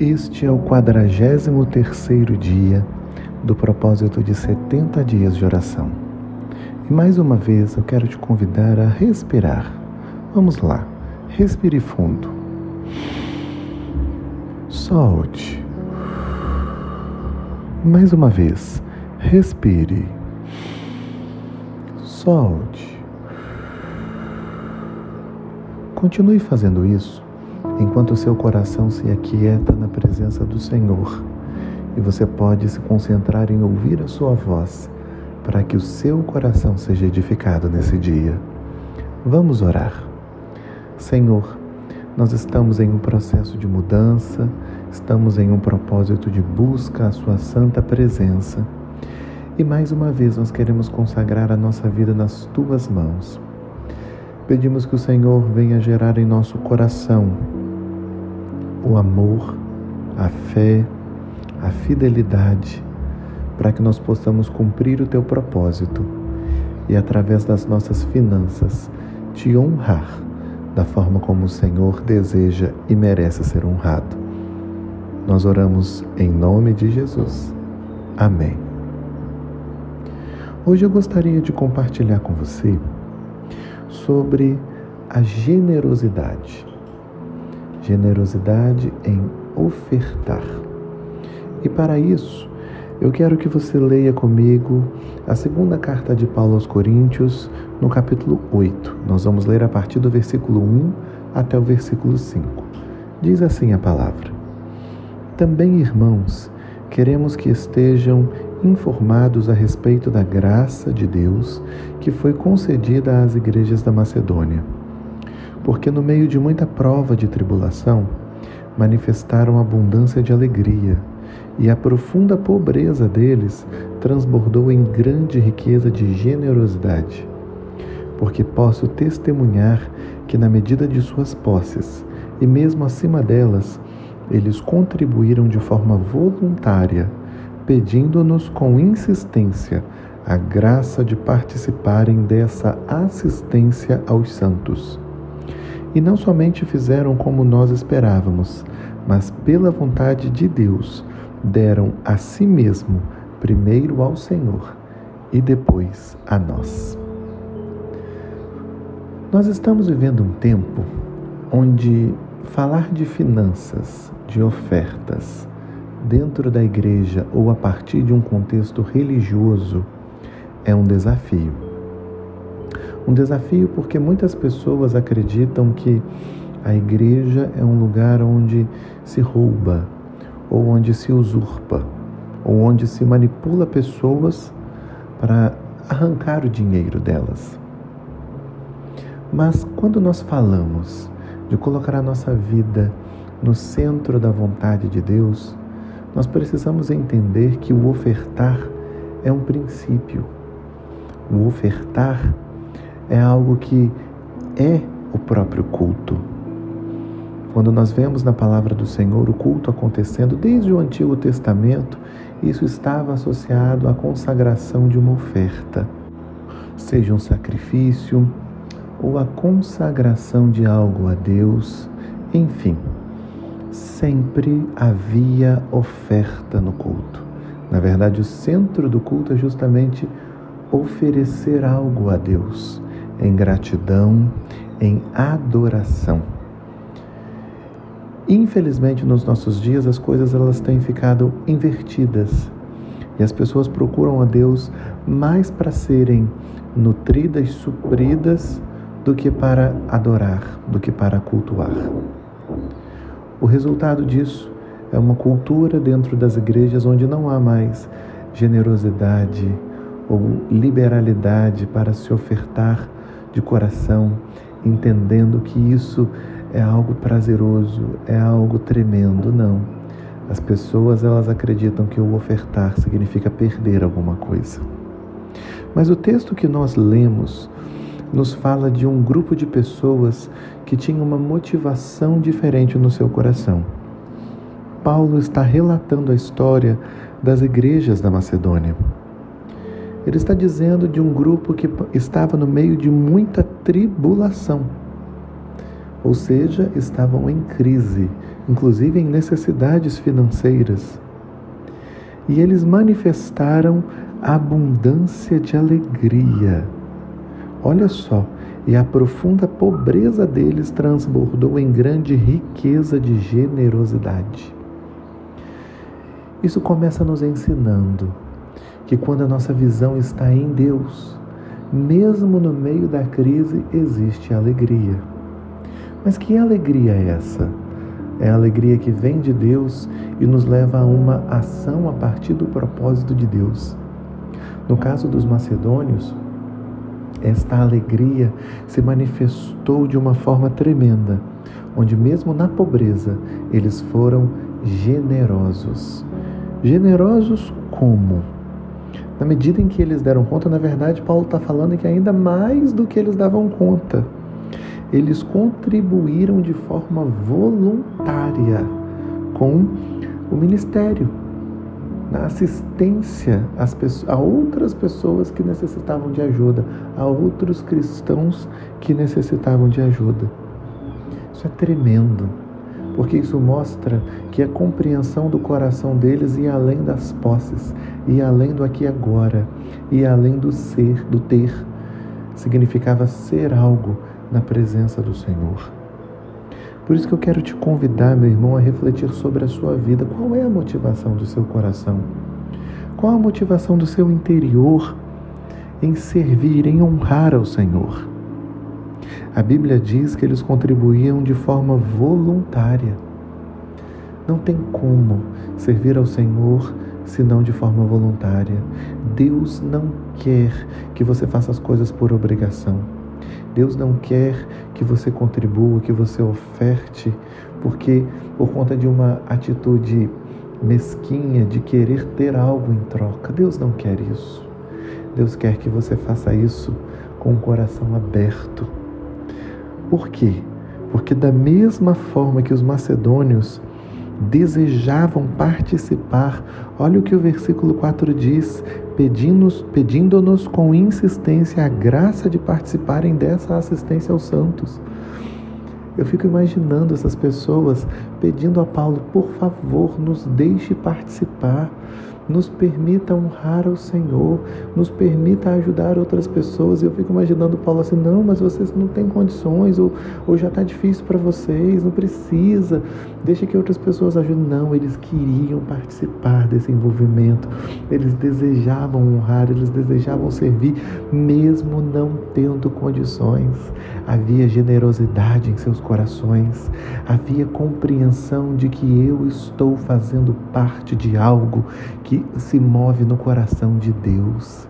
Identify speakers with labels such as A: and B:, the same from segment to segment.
A: Este é o 43 terceiro dia do propósito de 70 dias de oração. E mais uma vez eu quero te convidar a respirar. Vamos lá, respire fundo. Solte. Mais uma vez, respire. Solte. Continue fazendo isso enquanto seu coração se aquieta na presença do Senhor e você pode se concentrar em ouvir a sua voz para que o seu coração seja edificado nesse dia. Vamos orar. Senhor, nós estamos em um processo de mudança, estamos em um propósito de busca à Sua santa presença. E mais uma vez nós queremos consagrar a nossa vida nas Tuas mãos. Pedimos que o Senhor venha gerar em nosso coração o amor, a fé, a fidelidade, para que nós possamos cumprir o teu propósito e, através das nossas finanças, te honrar da forma como o Senhor deseja e merece ser honrado. Nós oramos em nome de Jesus. Amém. Hoje eu gostaria de compartilhar com você sobre a generosidade generosidade em ofertar. E para isso, eu quero que você leia comigo a segunda carta de Paulo aos Coríntios, no capítulo 8. Nós vamos ler a partir do versículo 1 até o versículo 5. Diz assim a palavra: Também, irmãos, queremos que estejam informados a respeito da graça de Deus que foi concedida às igrejas da Macedônia porque no meio de muita prova de tribulação, manifestaram abundância de alegria, e a profunda pobreza deles transbordou em grande riqueza de generosidade. Porque posso testemunhar que, na medida de suas posses, e mesmo acima delas, eles contribuíram de forma voluntária, pedindo-nos com insistência a graça de participarem dessa assistência aos santos. E não somente fizeram como nós esperávamos, mas pela vontade de Deus deram a si mesmo, primeiro ao Senhor e depois a nós. Nós estamos vivendo um tempo onde falar de finanças, de ofertas, dentro da igreja ou a partir de um contexto religioso é um desafio. Um desafio porque muitas pessoas acreditam que a igreja é um lugar onde se rouba, ou onde se usurpa, ou onde se manipula pessoas para arrancar o dinheiro delas. Mas quando nós falamos de colocar a nossa vida no centro da vontade de Deus, nós precisamos entender que o ofertar é um princípio. O ofertar é algo que é o próprio culto. Quando nós vemos na palavra do Senhor o culto acontecendo desde o Antigo Testamento, isso estava associado à consagração de uma oferta, seja um sacrifício ou a consagração de algo a Deus, enfim, sempre havia oferta no culto. Na verdade, o centro do culto é justamente oferecer algo a Deus em gratidão, em adoração. Infelizmente, nos nossos dias, as coisas elas têm ficado invertidas e as pessoas procuram a Deus mais para serem nutridas, supridas, do que para adorar, do que para cultuar. O resultado disso é uma cultura dentro das igrejas onde não há mais generosidade ou liberalidade para se ofertar de coração, entendendo que isso é algo prazeroso, é algo tremendo. Não. As pessoas elas acreditam que o ofertar significa perder alguma coisa. Mas o texto que nós lemos nos fala de um grupo de pessoas que tinha uma motivação diferente no seu coração. Paulo está relatando a história das igrejas da Macedônia. Ele está dizendo de um grupo que estava no meio de muita tribulação. ou seja, estavam em crise, inclusive em necessidades financeiras. E eles manifestaram abundância de alegria. Olha só, e a profunda pobreza deles transbordou em grande riqueza de generosidade. Isso começa nos ensinando que quando a nossa visão está em Deus, mesmo no meio da crise existe alegria. Mas que alegria é essa? É a alegria que vem de Deus e nos leva a uma ação a partir do propósito de Deus. No caso dos macedônios, esta alegria se manifestou de uma forma tremenda, onde, mesmo na pobreza, eles foram generosos. Generosos como? Na medida em que eles deram conta, na verdade, Paulo está falando que ainda mais do que eles davam conta, eles contribuíram de forma voluntária com o ministério na assistência pessoas, a outras pessoas que necessitavam de ajuda, a outros cristãos que necessitavam de ajuda. Isso é tremendo, porque isso mostra que a compreensão do coração deles ia além das posses, ia além do aqui e agora, ia além do ser, do ter. Significava ser algo na presença do Senhor. Por isso que eu quero te convidar, meu irmão, a refletir sobre a sua vida. Qual é a motivação do seu coração? Qual a motivação do seu interior em servir, em honrar ao Senhor? A Bíblia diz que eles contribuíam de forma voluntária. Não tem como servir ao Senhor senão de forma voluntária. Deus não quer que você faça as coisas por obrigação. Deus não quer que você contribua, que você oferte, porque por conta de uma atitude mesquinha de querer ter algo em troca. Deus não quer isso. Deus quer que você faça isso com o coração aberto. Por quê? Porque da mesma forma que os macedônios desejavam participar. Olha o que o versículo 4 diz: pedindo-nos pedindo com insistência a graça de participarem dessa assistência aos santos. Eu fico imaginando essas pessoas pedindo a Paulo, por favor, nos deixe participar nos permita honrar ao Senhor, nos permita ajudar outras pessoas. Eu fico imaginando Paulo assim: não, mas vocês não têm condições, ou, ou já está difícil para vocês, não precisa, deixa que outras pessoas ajudem. Não, eles queriam participar desse envolvimento, eles desejavam honrar, eles desejavam servir, mesmo não tendo condições. Havia generosidade em seus corações, havia compreensão de que eu estou fazendo parte de algo se move no coração de Deus.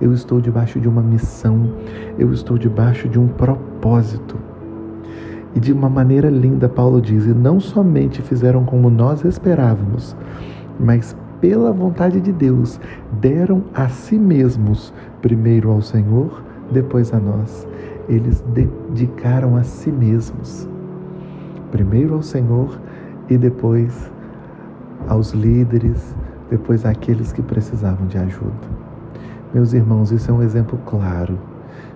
A: Eu estou debaixo de uma missão, eu estou debaixo de um propósito. E de uma maneira linda, Paulo diz: e não somente fizeram como nós esperávamos, mas pela vontade de Deus, deram a si mesmos, primeiro ao Senhor, depois a nós. Eles dedicaram a si mesmos, primeiro ao Senhor e depois aos líderes, depois aqueles que precisavam de ajuda. Meus irmãos, isso é um exemplo claro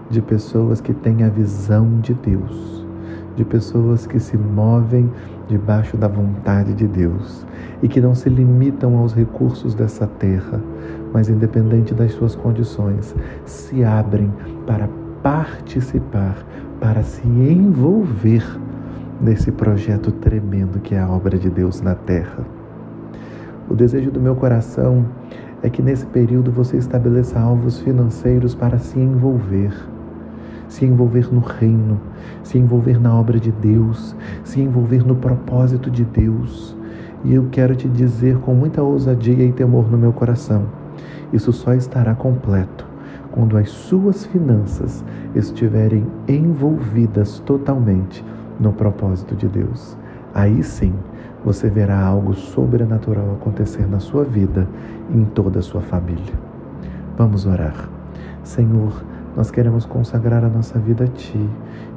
A: de pessoas que têm a visão de Deus, de pessoas que se movem debaixo da vontade de Deus e que não se limitam aos recursos dessa terra, mas, independente das suas condições, se abrem para participar, para se envolver nesse projeto tremendo que é a obra de Deus na terra. O desejo do meu coração é que nesse período você estabeleça alvos financeiros para se envolver. Se envolver no reino, se envolver na obra de Deus, se envolver no propósito de Deus. E eu quero te dizer com muita ousadia e temor no meu coração: isso só estará completo quando as suas finanças estiverem envolvidas totalmente no propósito de Deus. Aí sim você verá algo sobrenatural acontecer na sua vida e em toda a sua família. Vamos orar. Senhor, nós queremos consagrar a nossa vida a Ti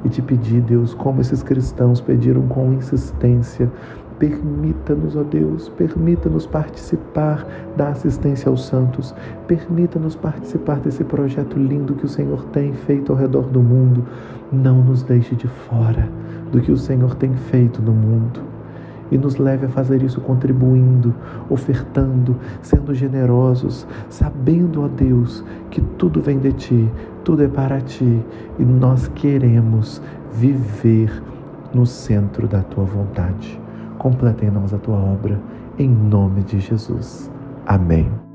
A: e te pedir, Deus, como esses cristãos pediram com insistência, Permita-nos, ó Deus, permita-nos participar da assistência aos santos, permita-nos participar desse projeto lindo que o Senhor tem feito ao redor do mundo. Não nos deixe de fora do que o Senhor tem feito no mundo e nos leve a fazer isso contribuindo, ofertando, sendo generosos, sabendo, ó Deus, que tudo vem de Ti, tudo é para Ti e nós queremos viver no centro da Tua vontade. Completa nós a Tua obra, em nome de Jesus. Amém.